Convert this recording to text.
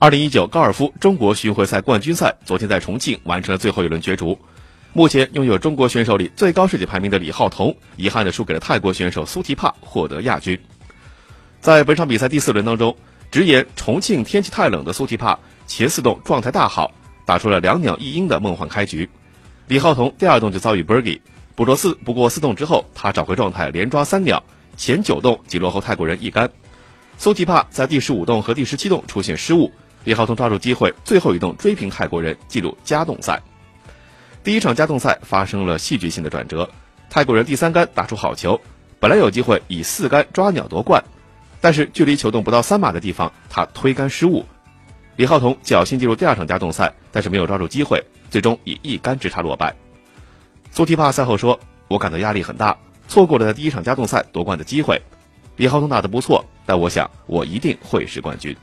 二零一九高尔夫中国巡回赛冠军赛昨天在重庆完成了最后一轮角逐。目前拥有中国选手里最高世界排名的李浩彤，遗憾的输给了泰国选手苏提帕，获得亚军。在本场比赛第四轮当中，直言重庆天气太冷的苏提帕前四洞状态大好，打出了两鸟一鹰的梦幻开局。李浩彤第二洞就遭遇 birdie，不过四不过四洞之后，他找回状态，连抓三鸟，前九洞仅落后泰国人一杆。苏提帕在第十五洞和第十七洞出现失误。李浩彤抓住机会，最后一洞追平泰国人，进入加洞赛。第一场加洞赛发生了戏剧性的转折，泰国人第三杆打出好球，本来有机会以四杆抓鸟夺冠，但是距离球洞不到三码的地方，他推杆失误。李浩彤侥幸进入第二场加洞赛，但是没有抓住机会，最终以一杆之差落败。苏提帕赛后说：“我感到压力很大，错过了在第一场加洞赛夺冠的机会。李浩彤打得不错，但我想我一定会是冠军。”